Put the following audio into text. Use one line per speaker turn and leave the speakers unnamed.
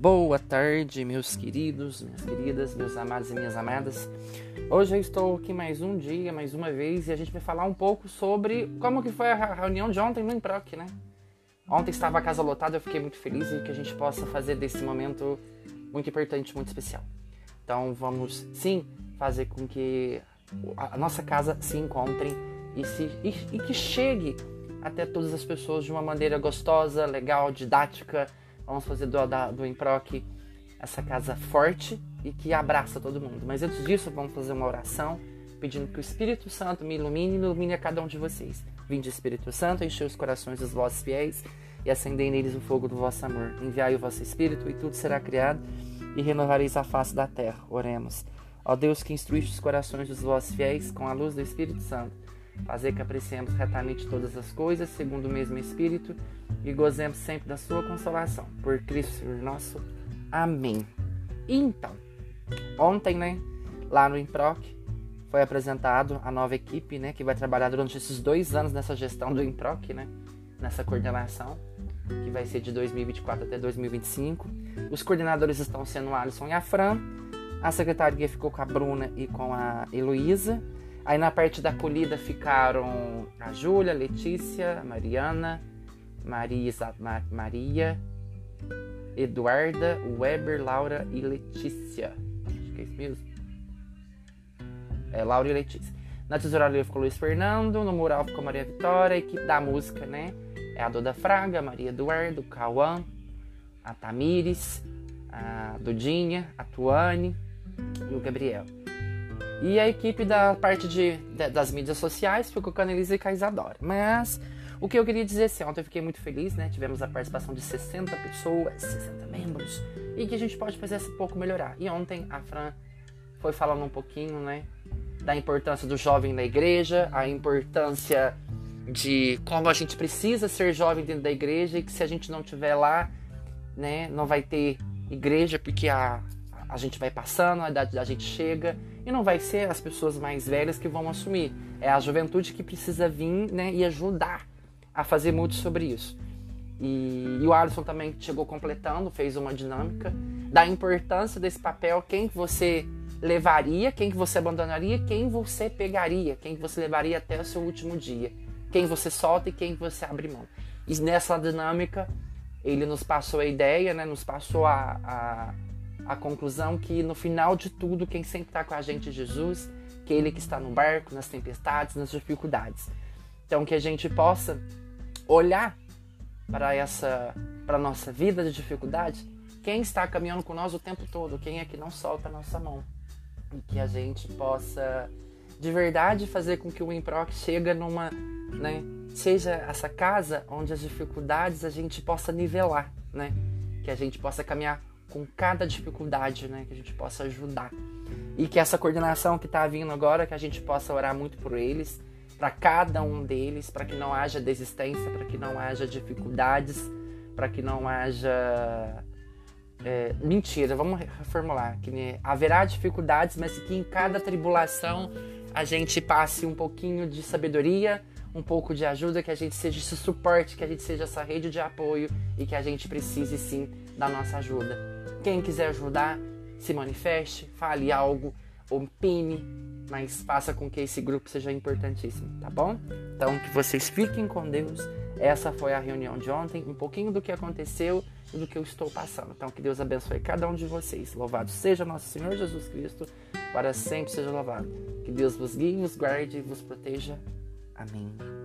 Boa tarde, meus queridos, minhas queridas, meus amados e minhas amadas. Hoje eu estou aqui mais um dia, mais uma vez, e a gente vai falar um pouco sobre como que foi a reunião de ontem no Improc, né? Ontem estava a casa lotada, eu fiquei muito feliz e que a gente possa fazer desse momento muito importante, muito especial. Então vamos sim fazer com que a nossa casa se encontre e, se, e, e que chegue até todas as pessoas de uma maneira gostosa, legal, didática, Vamos fazer do, da, do Improc essa casa forte e que abraça todo mundo. Mas antes disso, vamos fazer uma oração pedindo que o Espírito Santo me ilumine e ilumine a cada um de vocês. Vinde, Espírito Santo, encher os corações dos vossos fiéis e acendei neles o fogo do vosso amor. Enviai o vosso Espírito e tudo será criado e renovareis a face da terra. Oremos. Ó Deus que instruíste os corações dos vossos fiéis com a luz do Espírito Santo fazer que apreciemos retamente todas as coisas, segundo o mesmo Espírito, e gozemos sempre da sua consolação. Por Cristo Senhor nosso. Amém. Então, ontem, né, lá no Improc, foi apresentado a nova equipe, né, que vai trabalhar durante esses dois anos nessa gestão do Improc, né, nessa coordenação, que vai ser de 2024 até 2025. Os coordenadores estão sendo o Alisson e a Fran. A secretaria ficou com a Bruna e com a Heloísa. Aí na parte da acolhida ficaram a Júlia, Letícia, Mariana, Marisa, Ma, Maria, Eduarda, Weber, Laura e Letícia. Acho que é isso mesmo. É, Laura e Letícia. Na tesouraria ficou Luiz Fernando, no mural ficou Maria Vitória, a equipe da música, né? É a Duda Fraga, a Maria Eduardo, o Cauã, a Tamires, a Dudinha, a Tuane e o Gabriel. E a equipe da parte de, de das mídias sociais ficou com a e a Isadora. Mas o que eu queria dizer assim, ontem eu fiquei muito feliz, né? Tivemos a participação de 60 pessoas, 60 membros, e que a gente pode fazer esse pouco melhorar. E ontem a Fran foi falando um pouquinho, né? Da importância do jovem na igreja, a importância de como a gente precisa ser jovem dentro da igreja e que se a gente não tiver lá, né, não vai ter igreja porque a, a gente vai passando, a idade da gente chega e não vai ser as pessoas mais velhas que vão assumir. É a juventude que precisa vir né, e ajudar a fazer muito sobre isso. E, e o Alisson também chegou completando, fez uma dinâmica da importância desse papel, quem você levaria, quem que você abandonaria, quem você pegaria, quem que você levaria até o seu último dia, quem você solta e quem você abre mão. E nessa dinâmica ele nos passou a ideia, né, nos passou a, a a conclusão que no final de tudo, quem sempre está com a gente é Jesus, que é Ele que está no barco, nas tempestades, nas dificuldades. Então que a gente possa olhar para essa, para nossa vida de dificuldade, quem está caminhando com nós o tempo todo, quem é que não solta a nossa mão, e que a gente possa de verdade fazer com que o Improc chega numa, né, seja essa casa onde as dificuldades a gente possa nivelar, né, que a gente possa caminhar com cada dificuldade, né? Que a gente possa ajudar. E que essa coordenação que está vindo agora, que a gente possa orar muito por eles, para cada um deles, para que não haja desistência, para que não haja dificuldades, para que não haja. É, mentira, vamos reformular. Que né, haverá dificuldades, mas que em cada tribulação a gente passe um pouquinho de sabedoria, um pouco de ajuda, que a gente seja esse suporte, que a gente seja essa rede de apoio e que a gente precise sim da nossa ajuda. Quem quiser ajudar, se manifeste, fale algo, opine, mas faça com que esse grupo seja importantíssimo, tá bom? Então, que vocês fiquem com Deus. Essa foi a reunião de ontem, um pouquinho do que aconteceu e do que eu estou passando. Então, que Deus abençoe cada um de vocês. Louvado seja nosso Senhor Jesus Cristo, para sempre seja louvado. Que Deus vos guie, vos guarde e vos proteja. Amém.